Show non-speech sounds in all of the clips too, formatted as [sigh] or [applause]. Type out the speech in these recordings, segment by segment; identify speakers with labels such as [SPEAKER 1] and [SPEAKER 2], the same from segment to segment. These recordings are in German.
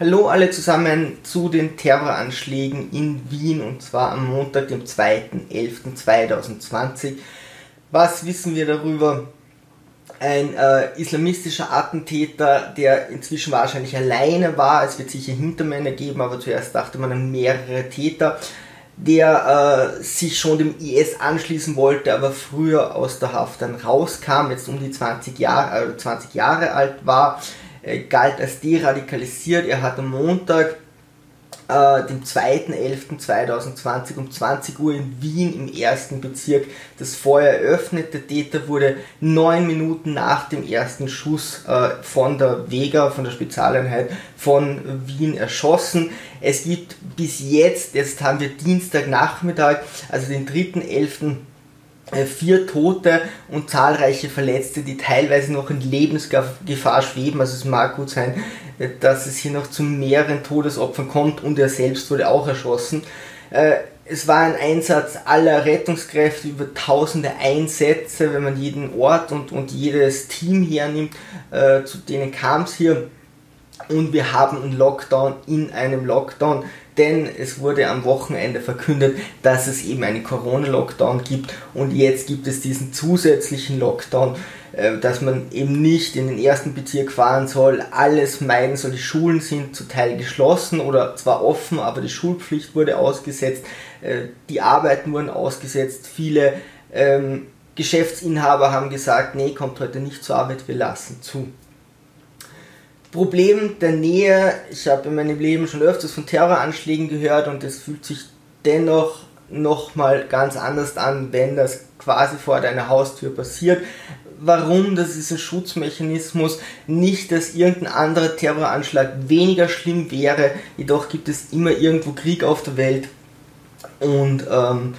[SPEAKER 1] Hallo alle zusammen zu den Terroranschlägen in Wien und zwar am Montag, dem 2.11.2020. Was wissen wir darüber? Ein äh, islamistischer Attentäter, der inzwischen wahrscheinlich alleine war. Es wird sicher Hintermänner geben, aber zuerst dachte man an mehrere Täter, der äh, sich schon dem IS anschließen wollte, aber früher aus der Haft dann rauskam, jetzt um die 20 Jahre, äh, 20 Jahre alt war äh, galt als deradikalisiert. Er hat am Montag, äh, dem 2.11.2020 um 20 Uhr in Wien im ersten Bezirk das Feuer eröffnet. Der Täter wurde neun Minuten nach dem ersten Schuss äh, von der Vega, von der Spezialeinheit von Wien erschossen. Es gibt bis jetzt, jetzt haben wir Dienstagnachmittag, also den 3.11., äh, vier Tote und zahlreiche Verletzte, die teilweise noch in Lebensgefahr schweben. Also es mag gut sein, äh, dass es hier noch zu mehreren Todesopfern kommt und er selbst wurde auch erschossen. Äh, es war ein Einsatz aller Rettungskräfte, über tausende Einsätze, wenn man jeden Ort und, und jedes Team hernimmt, zu denen kam es hier. Und wir haben einen Lockdown in einem Lockdown denn es wurde am Wochenende verkündet, dass es eben einen Corona-Lockdown gibt und jetzt gibt es diesen zusätzlichen Lockdown, äh, dass man eben nicht in den ersten Bezirk fahren soll, alles meiden soll, die Schulen sind zum Teil geschlossen oder zwar offen, aber die Schulpflicht wurde ausgesetzt, äh, die Arbeiten wurden ausgesetzt, viele ähm, Geschäftsinhaber haben gesagt, nee, kommt heute nicht zur Arbeit, wir lassen zu. Problem der Nähe, ich habe in meinem Leben schon öfters von Terroranschlägen gehört und es fühlt sich dennoch nochmal ganz anders an, wenn das quasi vor deiner Haustür passiert. Warum? Das ist ein Schutzmechanismus. Nicht, dass irgendein anderer Terroranschlag weniger schlimm wäre, jedoch gibt es immer irgendwo Krieg auf der Welt und ähm,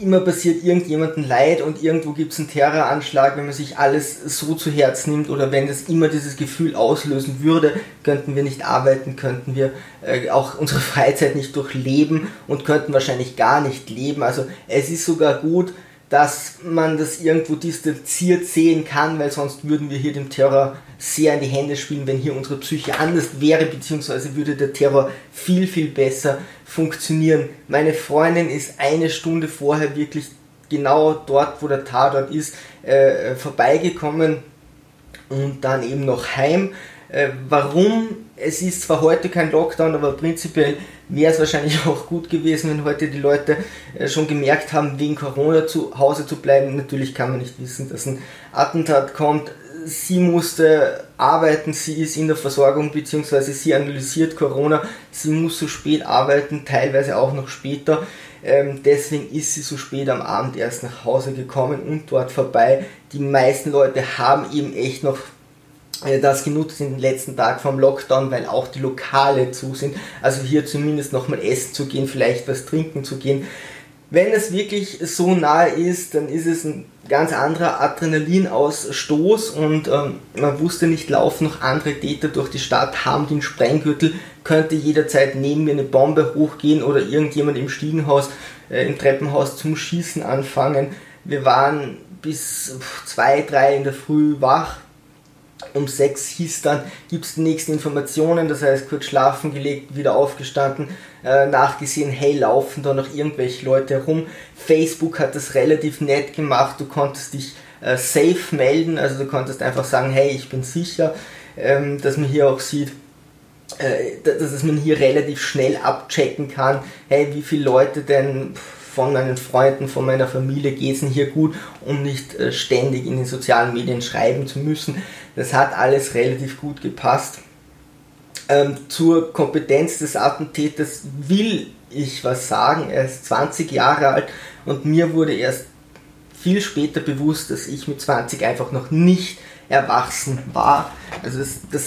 [SPEAKER 1] immer passiert irgendjemandem Leid und irgendwo gibt es einen Terroranschlag, wenn man sich alles so zu Herz nimmt oder wenn das immer dieses Gefühl auslösen würde, könnten wir nicht arbeiten, könnten wir äh, auch unsere [laughs] Freizeit nicht durchleben und könnten wahrscheinlich gar nicht leben. Also es ist sogar gut, dass man das irgendwo distanziert sehen kann, weil sonst würden wir hier dem Terror sehr in die Hände spielen, wenn hier unsere Psyche anders wäre, beziehungsweise würde der Terror viel, viel besser funktionieren. Meine Freundin ist eine Stunde vorher wirklich genau dort, wo der Tatort ist, äh, vorbeigekommen und dann eben noch heim. Äh, warum? Es ist zwar heute kein Lockdown, aber prinzipiell wäre es wahrscheinlich [laughs] auch gut gewesen, wenn heute die Leute äh, schon gemerkt haben, wegen Corona zu Hause zu bleiben. Natürlich kann man nicht wissen, dass ein Attentat kommt. Sie musste arbeiten, sie ist in der Versorgung bzw. sie analysiert Corona, sie muss so spät arbeiten, teilweise auch noch später. Ähm, deswegen ist sie so spät am Abend erst nach Hause gekommen und dort vorbei. Die meisten Leute haben eben echt noch das genutzt in den letzten Tagen vom Lockdown, weil auch die Lokale zu sind. Also hier zumindest nochmal essen zu gehen, vielleicht was trinken zu gehen. Wenn es wirklich so nahe ist, dann ist es ein ganz anderer Adrenalinausstoß und ähm, man wusste nicht, laufen noch andere Täter durch die Stadt, haben den Sprenggürtel, könnte jederzeit neben mir eine Bombe hochgehen oder irgendjemand im Stiegenhaus, äh, im Treppenhaus zum Schießen anfangen. Wir waren bis zwei, drei in der Früh wach, um sechs hieß dann, gibt es die nächsten Informationen, das heißt kurz schlafen gelegt, wieder aufgestanden, äh, nachgesehen, hey, laufen da noch irgendwelche Leute herum. Facebook hat das relativ nett gemacht, du konntest dich äh, safe melden, also du konntest einfach sagen, hey, ich bin sicher, ähm, dass man hier auch sieht, äh, dass man hier relativ schnell abchecken kann, hey, wie viele Leute denn von meinen Freunden, von meiner Familie geht es hier gut, um nicht äh, ständig in den sozialen Medien schreiben zu müssen. Das hat alles relativ gut gepasst. Ähm, zur Kompetenz des Attentäters will ich was sagen. Er ist 20 Jahre alt und mir wurde erst viel später bewusst, dass ich mit 20 einfach noch nicht erwachsen war. Also das, das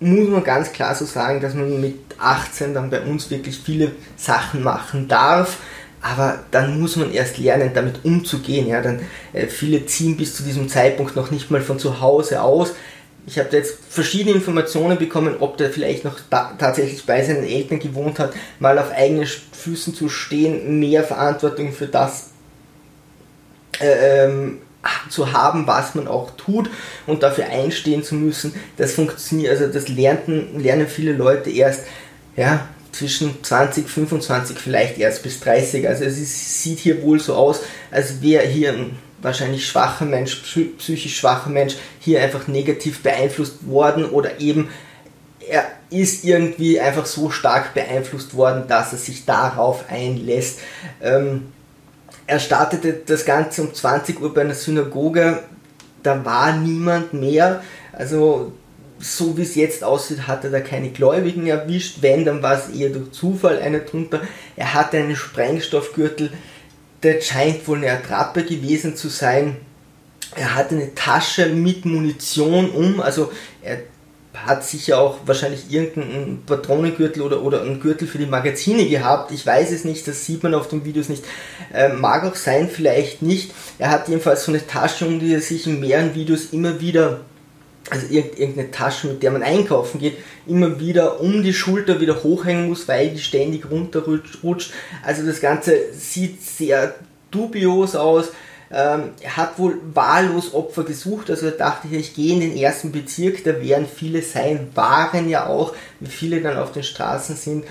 [SPEAKER 1] muss man ganz klar so sagen, dass man mit 18 dann bei uns wirklich viele Sachen machen darf aber dann muss man erst lernen, damit umzugehen. Ja, dann äh, viele ziehen bis zu diesem Zeitpunkt noch nicht mal von zu Hause aus. Ich habe jetzt verschiedene Informationen bekommen, ob der vielleicht noch tatsächlich bei seinen Eltern gewohnt hat, mal auf eigenen Füßen zu stehen, mehr Verantwortung für das äh, ähm, zu haben, was man auch tut und dafür einstehen zu müssen, das funktioniert, also das lernten, lernen viele Leute erst, ja, zwischen 20, 25, vielleicht erst bis 30. Also es ist, sieht hier wohl so aus, als wäre hier ein wahrscheinlich schwacher Mensch, psychisch schwacher Mensch, hier einfach negativ beeinflusst worden oder eben er ist irgendwie einfach so stark beeinflusst worden, dass er sich darauf einlässt. Ähm, er startete das Ganze um 20 Uhr bei einer Synagoge, da war niemand mehr, also so wie es jetzt aussieht, hat er da keine Gläubigen erwischt, wenn, dann war es eher durch Zufall einer drunter. Er hatte einen Sprengstoffgürtel, der scheint wohl eine Attrappe gewesen zu sein. Er hatte eine Tasche mit Munition um, also er hat sicher auch wahrscheinlich irgendeinen Patronengürtel oder, oder einen Gürtel für die Magazine gehabt. Ich weiß es nicht, das sieht man auf den Videos nicht. Äh, mag auch sein, vielleicht nicht. Er hat jedenfalls so eine Tasche, um die er sich in mehreren Videos immer wieder, also irgendeine Tasche, mit der man einkaufen geht, immer wieder um die Schulter wieder hochhängen muss, weil die ständig runterrutscht. Also das Ganze sieht sehr dubios aus. Ähm, er hat wohl wahllos Opfer gesucht, also dachte ich, ich gehe in den ersten Bezirk, da werden viele sein, waren ja auch, wie viele dann auf den Straßen sind,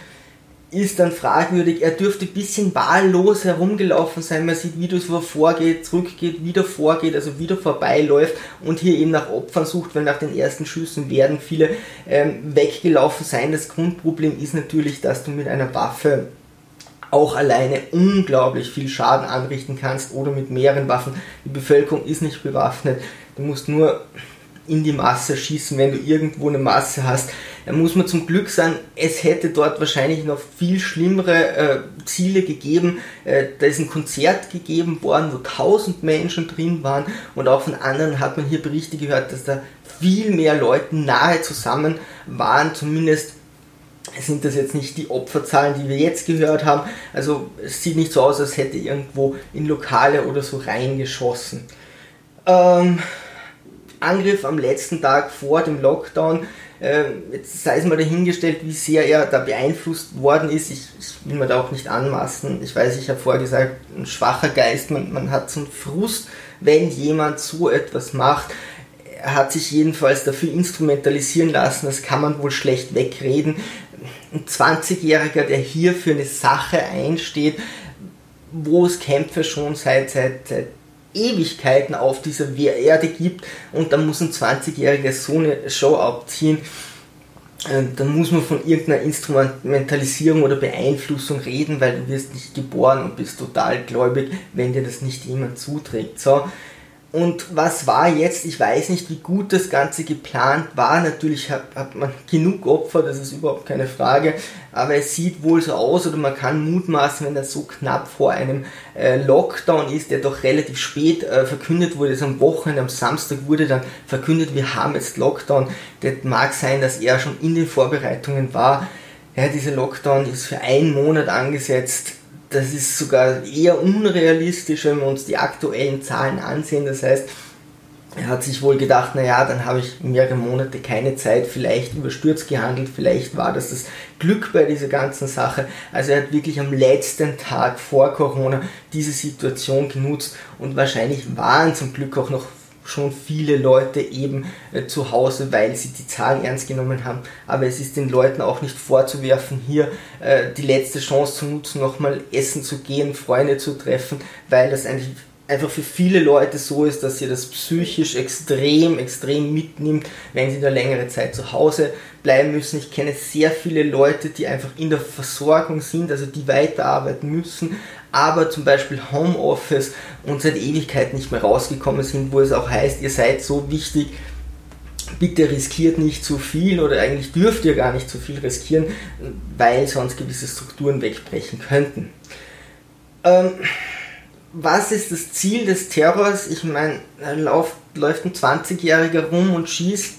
[SPEAKER 1] ist dann fragwürdig. Er dürfte ein bisschen wahllos herumgelaufen sein. Man sieht Videos, wo er vorgeht, zurückgeht, wieder vorgeht, also wieder vorbeiläuft und hier eben nach Opfern sucht, weil nach den ersten Schüssen werden viele ähm, weggelaufen sein. Das Grundproblem ist natürlich, dass du mit einer Waffe auch alleine unglaublich viel Schaden anrichten kannst oder mit mehreren Waffen. Die Bevölkerung ist nicht bewaffnet. Du musst nur in die Masse schießen, wenn du irgendwo eine Masse hast. Da muss man zum Glück sagen, es hätte dort wahrscheinlich noch viel schlimmere äh, Ziele gegeben. Äh, da ist ein Konzert gegeben worden, wo tausend Menschen drin waren und auch von anderen hat man hier Berichte gehört, dass da viel mehr Leute nahe zusammen waren, zumindest sind das jetzt nicht die Opferzahlen, die wir jetzt gehört haben. Also es sieht nicht so aus, als hätte irgendwo in Lokale oder so reingeschossen. Ähm, Angriff am letzten Tag vor dem Lockdown. Äh, jetzt sei es mal dahingestellt, wie sehr er da beeinflusst worden ist. Ich, ich will mir da auch nicht anmaßen. Ich weiß, ich habe vorher gesagt, ein schwacher Geist, man, man hat so einen Frust, wenn jemand so etwas macht er hat sich jedenfalls dafür instrumentalisieren lassen, das kann man wohl schlecht wegreden ein 20-Jähriger, der hier für eine Sache einsteht, wo es Kämpfe schon seit, seit, seit Ewigkeiten auf dieser Erde gibt und dann muss ein 20-Jähriger so eine Show abziehen, äh, dann muss man von irgendeiner Instrumentalisierung oder Beeinflussung reden, weil du wirst nicht geboren und bist total gläubig, wenn dir das nicht jemand zuträgt. So, und was war jetzt? Ich weiß nicht, wie gut das Ganze geplant war. Natürlich hat, hat, man genug Opfer, das ist überhaupt keine Frage. Aber es sieht wohl so aus, oder man kann mutmaßen, wenn das so knapp vor einem äh, Lockdown ist, der doch relativ spät äh, verkündet wurde, also am Wochenende, am Samstag wurde dann verkündet, wir haben jetzt Lockdown. Das mag sein, dass er schon in den Vorbereitungen war. Ja, dieser Lockdown ist für einen Monat angesetzt das ist sogar eher unrealistisch, wenn wir uns die aktuellen Zahlen ansehen. Das heißt, er hat sich wohl gedacht, naja, dann habe ich mehrere Monate keine Zeit, vielleicht überstürzt gehandelt, vielleicht war das das Glück bei dieser ganzen Sache. Also er hat wirklich am letzten Tag vor Corona diese Situation genutzt und wahrscheinlich waren zum Glück auch noch schon viele Leute eben äh, zu Hause, weil sie die Zahlen ernst genommen haben. Aber es ist den Leuten auch nicht vorzuwerfen, hier äh, die letzte Chance zu nutzen, nochmal essen zu gehen, Freunde zu treffen, weil das eigentlich einfach für viele Leute so ist, dass sie das psychisch extrem, extrem mitnimmt, wenn sie da längere Zeit zu Hause bleiben müssen. Ich kenne sehr viele Leute, die einfach in der Versorgung sind, also die weiterarbeiten müssen, aber zum Beispiel Homeoffice und seit Ewigkeit nicht mehr rausgekommen sind, wo es auch heißt, ihr seid so wichtig, bitte riskiert nicht zu viel oder eigentlich dürft ihr gar nicht zu viel riskieren, weil sonst gewisse Strukturen wegbrechen könnten. Ähm, was ist das Ziel des Terrors? Ich meine, läuft, läuft ein 20-Jähriger rum und schießt.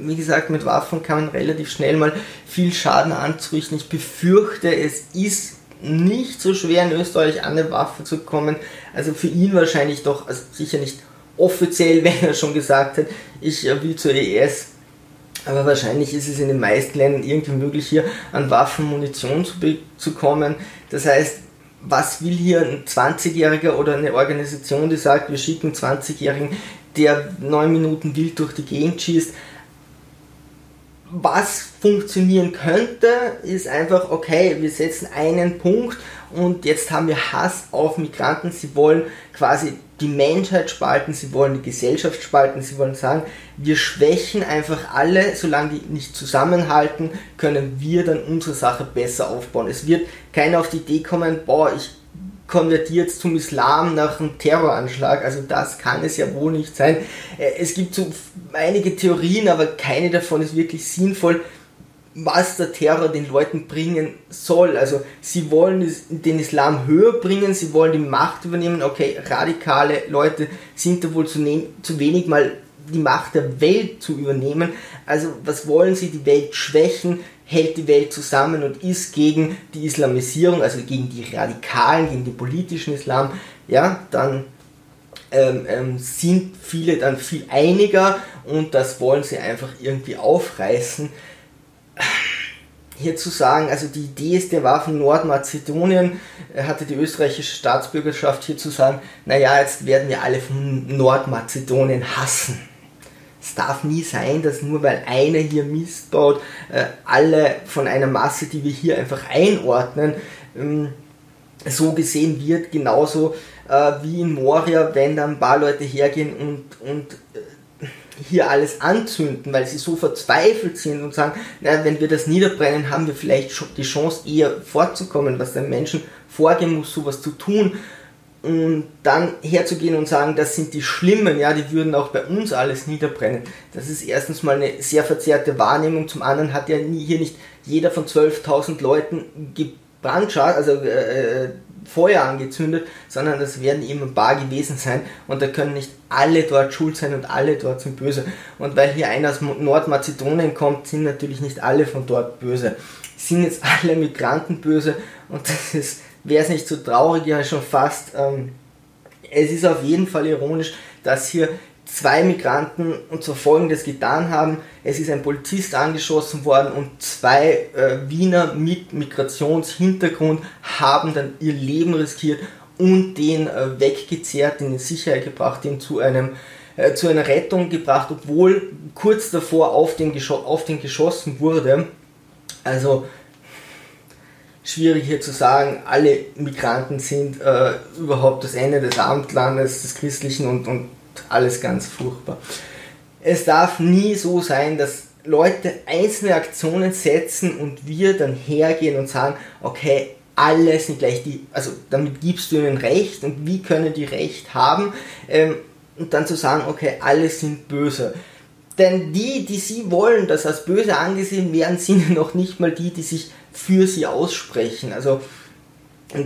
[SPEAKER 1] Wie gesagt, mit Waffen kann man relativ schnell mal viel Schaden anzurichten. Ich befürchte, es ist nicht so schwer in Österreich an eine Waffe zu kommen. Also für ihn wahrscheinlich doch, also sicher nicht offiziell, [laughs] wenn er schon gesagt hat, ich will zur ES. Aber wahrscheinlich ist es in den meisten Ländern irgendwie möglich, hier an Waffen, Munition zu, zu kommen. Das heißt, was will hier ein 20-Jähriger oder eine Organisation, die sagt, wir schicken 20-Jährigen, der neun Minuten wild durch die Gegend schießt. Was funktionieren könnte, ist einfach, okay, wir setzen einen Punkt und jetzt haben wir Hass auf Migranten. Sie wollen quasi die Menschheit spalten, sie wollen die Gesellschaft spalten, sie wollen sagen, wir schwächen einfach alle, solange die nicht zusammenhalten, können wir dann unsere Sache besser aufbauen. Es wird keiner auf die Idee kommen, boah, ich konvertiere jetzt zum Islam nach einem Terroranschlag, also das kann es ja wohl nicht sein. Äh, es gibt so einige Theorien, aber keine davon ist wirklich sinnvoll was der Terror den Leuten bringen soll. Also sie wollen den Islam höher bringen, sie wollen die Macht übernehmen. Okay, radikale Leute sind da wohl zu, zu wenig mal die Macht der Welt zu übernehmen. Also was wollen sie? Die Welt schwächen, hält die Welt zusammen und ist gegen die Islamisierung, also gegen die Radikalen, gegen den politischen Islam. Ja, dann ähm, ähm, sind viele dann viel einiger und das wollen sie einfach irgendwie aufreißen hier zu sagen, also die Idee ist, der war von Nordmazedonien, er hatte die österreichische Staatsbürgerschaft, hier zu sagen, naja, jetzt werden wir alle von Nordmazedonien hassen. Es darf nie sein, dass nur weil einer hier Mist baut, äh, alle von einer Masse, die wir hier einfach einordnen, ähm, so gesehen wird, genauso äh, wie in Moria, wenn dann ein paar Leute hergehen und, und äh, hier alles anzünden, weil sie so verzweifelt sind und sagen, na, wenn wir das niederbrennen, haben wir vielleicht die Chance eher fortzukommen, was den Menschen vorgehen muss, sowas zu tun und dann herzugehen und sagen, das sind die Schlimmen, ja, die würden auch bei uns alles niederbrennen. Das ist erstens mal eine sehr verzerrte Wahrnehmung, zum anderen hat ja hier nicht jeder von 12.000 Leuten gebrandschadet, also äh, äh Feuer angezündet, sondern das werden eben ein paar gewesen sein und da können nicht alle dort schuld sein und alle dort sind böse. Und weil hier einer aus Nordmazedonien kommt, sind natürlich nicht alle von dort böse. Sind jetzt alle Migranten böse und das wäre es nicht so traurig, ja schon fast. Ähm, es ist auf jeden Fall ironisch, dass hier zwei Migranten und zwar folgendes getan haben. Es ist ein Polizist angeschossen worden und zwei äh, Wiener mit Migrationshintergrund haben dann ihr Leben riskiert und den äh, weggezerrt, den in Sicherheit gebracht, den zu einem äh, zu einer Rettung gebracht, obwohl kurz davor auf den, auf den geschossen wurde. Also schwierig hier zu sagen, alle Migranten sind äh, überhaupt das Ende des Abendlandes, des Christlichen und, und alles ganz furchtbar. Es darf nie so sein, dass Leute einzelne Aktionen setzen und wir dann hergehen und sagen, okay, alle sind gleich die, also damit gibst du ihnen Recht und wie können die Recht haben ähm, und dann zu sagen, okay, alle sind böse. Denn die, die sie wollen, dass als böse angesehen werden, sind noch nicht mal die, die sich für sie aussprechen. Also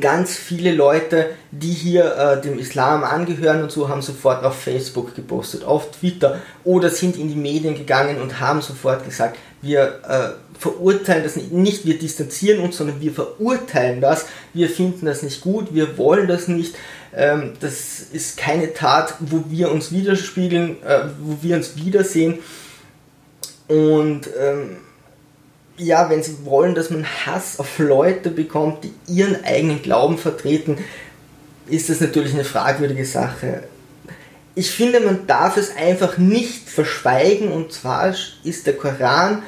[SPEAKER 1] ganz viele Leute, die hier äh, dem Islam angehören und so, haben sofort auf Facebook gepostet, auf Twitter oder sind in die Medien gegangen und haben sofort gesagt, wir äh, verurteilen das nicht, nicht, wir distanzieren uns, sondern wir verurteilen das, wir finden das nicht gut, wir wollen das nicht, ähm, das ist keine Tat, wo wir uns widerspiegeln, äh, wo wir uns wiedersehen. Und ähm, ja, wenn sie wollen, dass man Hass auf Leute bekommt, die ihren eigenen Glauben vertreten, ist das natürlich eine fragwürdige Sache. Ich finde, man darf es einfach nicht verschweigen und zwar ist der Koran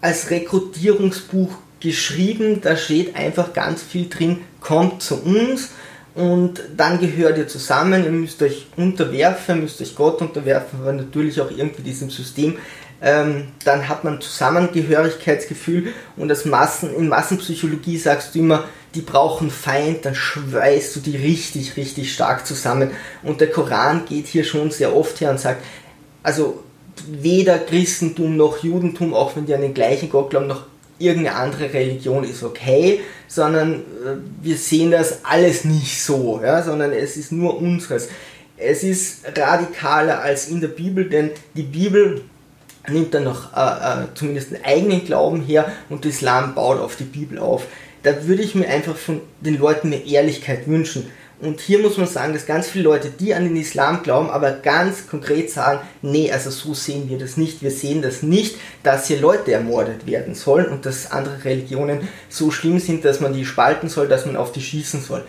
[SPEAKER 1] als Rekrutierungsbuch geschrieben, da steht einfach ganz viel drin, kommt zu uns und dann gehört ihr zusammen, ihr müsst euch unterwerfen, müsst euch Gott unterwerfen, aber natürlich auch irgendwie diesem System ähm, dann hat man Zusammengehörigkeitsgefühl und das Massen, in Massenpsychologie sagst du immer, die brauchen Feind, dann schweißt du die richtig, richtig stark zusammen. Und der Koran geht hier schon sehr oft her und sagt, also weder Christentum noch Judentum, auch wenn die an den gleichen Gott glauben, noch irgendeine andere Religion ist okay, sondern äh, wir sehen das alles nicht so, ja, sondern es ist nur unseres. Es ist radikaler als in der Bibel, denn die Bibel nimmt dann noch äh, äh, zumindest einen eigenen Glauben her und der Islam baut auf die Bibel auf. Da würde ich mir einfach von den Leuten mehr Ehrlichkeit wünschen. Und hier muss man sagen, dass ganz viele Leute, die an den Islam glauben, aber ganz konkret sagen, nee, also so sehen wir das nicht. Wir sehen das nicht, dass hier Leute ermordet werden sollen und dass andere Religionen so schlimm sind, dass man die spalten soll, dass man auf die schießen soll.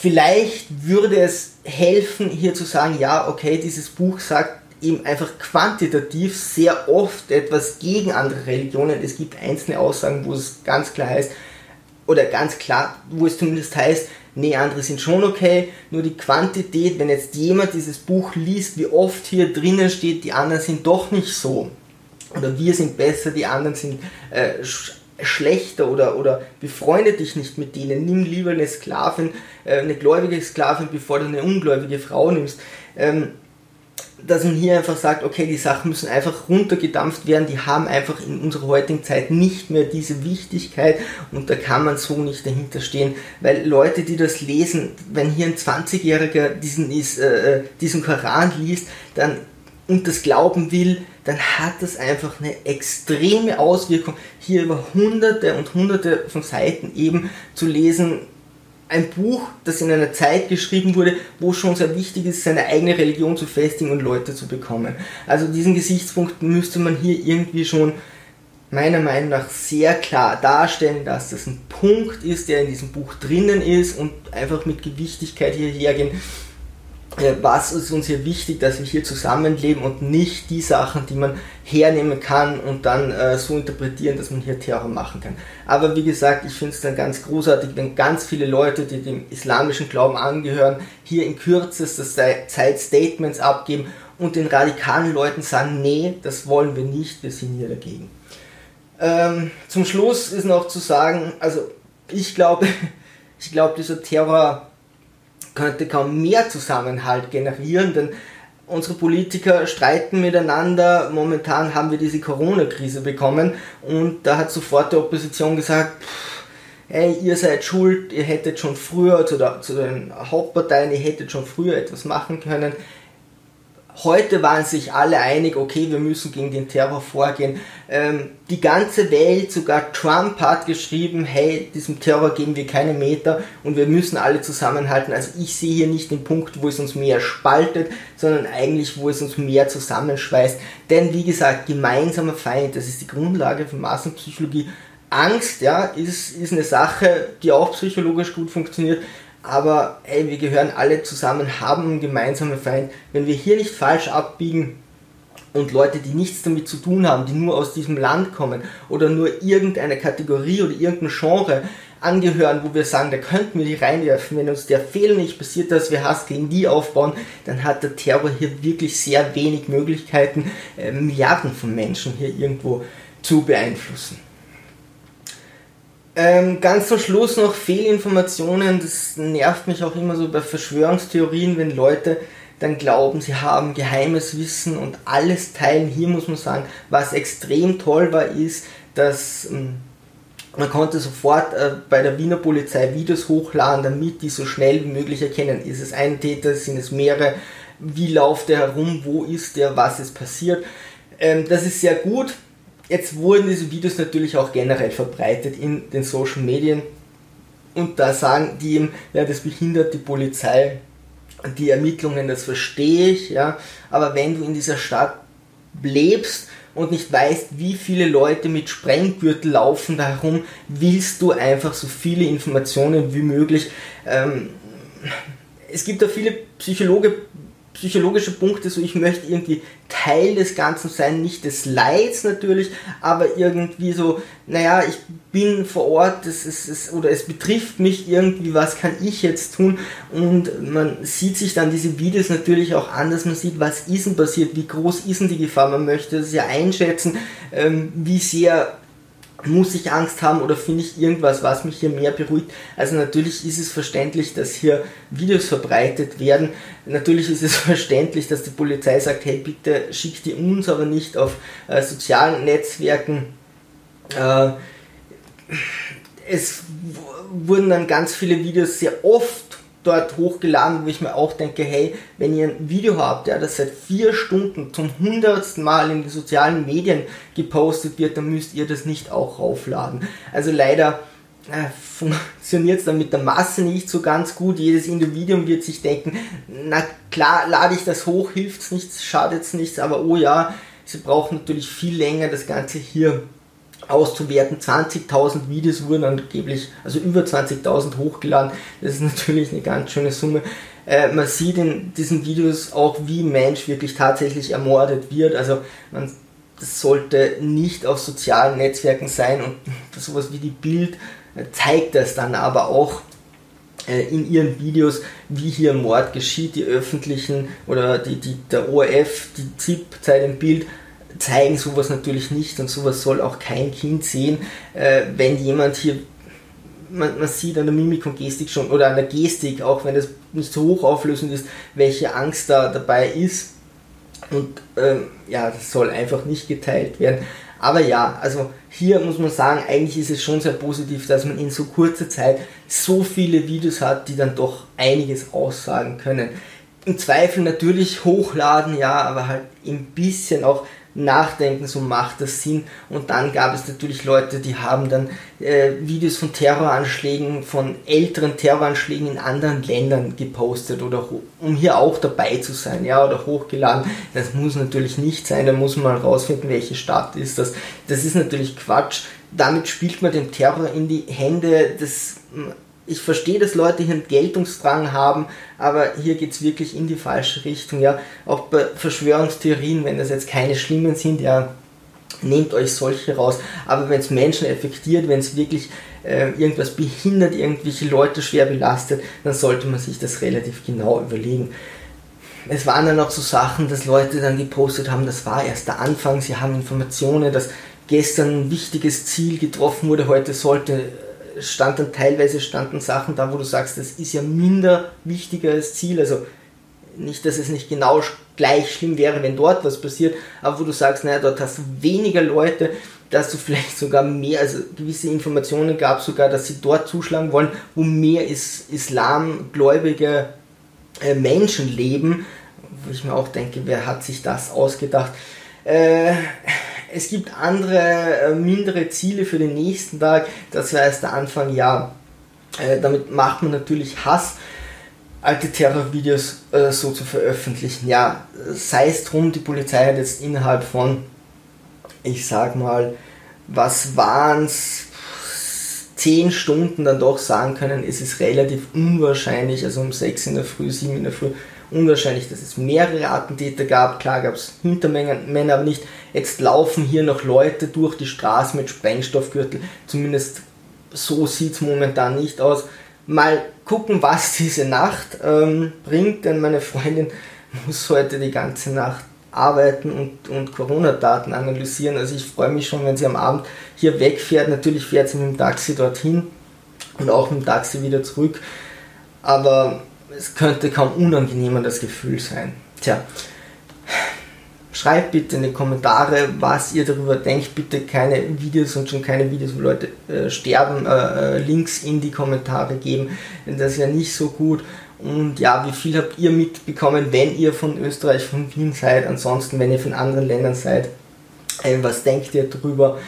[SPEAKER 1] vielleicht würde es helfen, hier zu sagen, ja, okay, dieses Buch sagt eben einfach quantitativ sehr oft etwas gegen andere Religionen. Es gibt einzelne Aussagen, wo es ganz klar heißt, oder ganz klar, wo es zumindest heißt, nee, andere sind schon okay, nur die Quantität, wenn jetzt jemand dieses Buch liest, wie oft hier drinnen steht, die anderen sind doch nicht so. Oder wir sind besser, die anderen sind äh, sch schlechter oder, oder befreunde dich nicht mit denen. Nimm lieber eine Sklavin, äh, eine gläubige Sklavin, bevor du eine ungläubige Frau nimmst. Ähm, dass man hier einfach sagt, okay, die Sachen müssen einfach runtergedampft werden, die haben einfach in unserer heutigen Zeit nicht mehr diese Wichtigkeit und da kann man so nicht dahinter stehen, weil Leute, die das lesen, wenn hier ein 20-Jähriger diesen, ist, äh, diesen Koran liest, dann und das glauben will, dann hat das einfach eine extreme Auswirkung, hier über hunderte und hunderte von Seiten eben zu lesen, ein Buch, das in einer Zeit geschrieben wurde, wo schon sehr wichtig ist, seine eigene Religion zu festigen und Leute zu bekommen. Also diesen Gesichtspunkt müsste man hier irgendwie schon meiner Meinung nach sehr klar darstellen, dass das ein Punkt ist, der in diesem Buch drinnen ist und einfach mit Gewichtigkeit hierher gehen was ist uns hier wichtig, dass wir hier zusammenleben und nicht die Sachen, die man hernehmen kann und dann äh, so interpretieren, dass man hier Terror machen kann. Aber wie gesagt, ich finde es dann ganz großartig, wenn ganz viele Leute, die dem islamischen Glauben angehören, hier in kürzester Zeit Statements abgeben und den radikalen Leuten sagen, nee, das wollen wir nicht, wir sind hier dagegen. Ähm, zum Schluss ist noch zu sagen, also ich glaube, [laughs] ich glaube, dieser Terror könnte kaum mehr Zusammenhalt generieren, denn unsere Politiker streiten miteinander. Momentan haben wir diese Corona-Krise bekommen und da hat sofort die Opposition gesagt, hey, ihr seid schuld, ihr hättet schon früher zu, der, zu den Hauptparteien, ihr hättet schon früher etwas machen können. Heute waren sich alle einig, okay, wir müssen gegen den Terror vorgehen. Ähm, die ganze Welt, sogar Trump hat geschrieben, hey, diesem Terror geben wir keine Meter und wir müssen alle zusammenhalten. Also ich sehe hier nicht den Punkt, wo es uns mehr spaltet, sondern eigentlich, wo es uns mehr zusammenschweißt. Denn wie gesagt, gemeinsamer Feind, das ist die Grundlage von Massenpsychologie. Angst, ja, ist, ist eine Sache, die auch psychologisch gut funktioniert aber ey, wir gehören alle zusammen, haben einen gemeinsamen Feind. Wenn wir hier nicht falsch abbiegen und Leute, die nichts damit zu tun haben, die nur aus diesem Land kommen oder nur irgendeine Kategorie oder irgendein Genre angehören, wo wir sagen, da könnten wir die reinwerfen, wenn uns der Fehler nicht passiert, dass wir Hass gegen die aufbauen, dann hat der Terror hier wirklich sehr wenig Möglichkeiten, äh, Milliarden von Menschen hier irgendwo zu beeinflussen. Ähm, ganz zum Schluss noch Fehlinformationen. Das nervt mich auch immer so bei Verschwörungstheorien, wenn Leute dann glauben, sie haben geheimes Wissen und alles teilen. Hier muss man sagen, was extrem toll war, ist, dass ähm, man konnte sofort äh, bei der Wiener Polizei Videos hochladen, damit die so schnell wie möglich erkennen, ist es ein Täter, sind es mehrere, wie läuft der herum, wo ist der, was ist passiert. Ähm, das ist sehr gut Jetzt wurden diese Videos natürlich auch generell verbreitet in den Social Medien und da sagen die ihm, ja, das behindert die Polizei, die Ermittlungen, das verstehe ich, ja, aber wenn du in dieser Stadt lebst und nicht weißt, wie viele Leute mit Sprenggürtel laufen da herum, willst du einfach so viele Informationen wie möglich. Ähm, es gibt da viele Psychologe, psychologische Punkte, so ich möchte irgendwie Teil des Ganzen sein, nicht des Leids natürlich, aber irgendwie so, naja, ich bin vor Ort, es ist, oder es betrifft mich irgendwie, was kann ich jetzt tun? Und man sieht sich dann diese Videos natürlich auch an, dass man sieht, was ist denn passiert, wie groß ist denn die Gefahr, man möchte es ja einschätzen, ähm, wie sehr muss ich Angst haben oder finde ich irgendwas, was mich hier mehr beruhigt? Also natürlich ist es verständlich, dass hier Videos verbreitet werden. Natürlich ist es [laughs] verständlich, dass die Polizei sagt, hey bitte schickt die uns aber nicht auf äh, sozialen Netzwerken. Äh, es wurden dann ganz viele Videos sehr oft dort hochgeladen, wo ich mir auch denke, hey, wenn ihr ein Video habt, ja, das seit vier Stunden zum hundertsten Mal in den sozialen Medien gepostet wird, dann müsst ihr das nicht auch raufladen. Also leider äh, funktioniert es dann mit der Masse nicht so ganz gut. Jedes Individuum wird sich denken, na klar, lade ich das hoch, hilft es nichts, schadet es nichts, aber oh ja, sie brauchen natürlich viel länger das Ganze hier auszuwerten. 20.000 Videos wurden angeblich, also über 20.000 hochgeladen. Das ist natürlich eine ganz schöne Summe. Äh, man sieht in diesen Videos auch, wie Mensch wirklich tatsächlich ermordet wird. Also man, das sollte nicht auf sozialen Netzwerken sein und [laughs] sowas wie die Bild äh, zeigt das dann aber auch äh, in ihren Videos, wie hier Mord geschieht. Die öffentlichen oder die, die, der ORF, die ZIP, Zeit im Bild zeigen sowas natürlich nicht und sowas soll auch kein Kind sehen, äh, wenn jemand hier, man, man, sieht an der Mimik und Gestik schon, oder an der Gestik, auch wenn das nicht so hoch auflösend ist, welche Angst da dabei ist. Und ähm, ja, das soll einfach nicht geteilt werden. Aber ja, also hier muss man sagen, eigentlich ist es schon sehr positiv, dass man in so kurzer Zeit so viele Videos hat, die dann doch einiges aussagen können. Im Zweifel natürlich hochladen, ja, aber halt ein bisschen auch nachdenken, so macht das Sinn. Und dann gab es natürlich Leute, die haben dann äh, Videos von Terroranschlägen, von älteren Terroranschlägen in anderen Ländern gepostet oder um hier auch dabei zu sein, ja, oder hochgeladen. Das muss natürlich nicht sein, da muss man rausfinden, welche Stadt ist das. Das ist natürlich Quatsch. Damit spielt man den Terror in die Hände des ich verstehe, dass Leute hier einen Geltungsdrang haben, aber hier geht es wirklich in die falsche Richtung. Ja, auch bei Verschwörungstheorien, wenn das jetzt keine schlimmen sind, ja, nehmt euch solche raus. Aber wenn es Menschen effektiert, wenn es wirklich äh, irgendwas behindert, irgendwelche Leute schwer belastet, dann sollte man sich das relativ genau überlegen. Es waren dann auch so Sachen, dass Leute dann gepostet haben, das war erst der Anfang, sie haben Informationen, dass gestern ein wichtiges Ziel getroffen wurde, heute sollte stand dann teilweise standen Sachen da, wo du sagst, das ist ja minder wichtiger als Ziel. Also nicht, dass es nicht genau gleich schlimm wäre, wenn dort was passiert, aber wo du sagst, naja, dort hast du weniger Leute, dass du vielleicht sogar mehr, also gewisse Informationen gab sogar, dass sie dort zuschlagen wollen, wo mehr islamgläubige äh, Menschen leben, wo ich mir auch denke, wer hat sich das ausgedacht? Äh, es gibt andere, äh, mindere Ziele für den nächsten Tag. Das erst der Anfang, ja. Äh, damit macht man natürlich Hass, alte Terrorvideos äh, so zu veröffentlichen. Ja, sei es drum, die Polizei hat jetzt innerhalb von, ich sag mal, was waren's, zehn Stunden dann doch sagen können, es ist relativ unwahrscheinlich, also um 6 in der Früh, 7 in der Früh, unwahrscheinlich, dass es mehrere Attentäter gab. Klar gab es Hintermänner, aber nicht. Jetzt laufen hier noch Leute durch die Straße mit Sprengstoffgürtel. Zumindest so sieht es momentan nicht aus. Mal gucken, was diese Nacht ähm, bringt, denn meine Freundin [laughs] muss heute die ganze Nacht arbeiten und, und Corona-Daten analysieren. Also ich freue mich schon, wenn sie am Abend hier wegfährt. Natürlich fährt sie mit dem Taxi dorthin und auch mit dem Taxi wieder zurück. Aber es könnte kaum unangenehmer das Gefühl sein. Tja, schreibt bitte in die Kommentare, was ihr darüber denkt. Bitte keine Videos und schon keine Videos, wo Leute äh, sterben, äh, äh Links in die Kommentare geben. Denn das ist ja nicht so gut. Und ja, wie viel habt ihr mitbekommen, wenn ihr von Österreich, von Wien seid? Ansonsten, wenn ihr von anderen Ländern seid, äh, was denkt ihr darüber?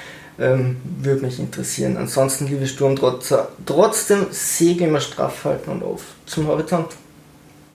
[SPEAKER 1] Ähm, würde mich interessieren. Ansonsten, liebe Sturmtrotzer, trotzdem Segel immer straff halten und auf zum Horizont.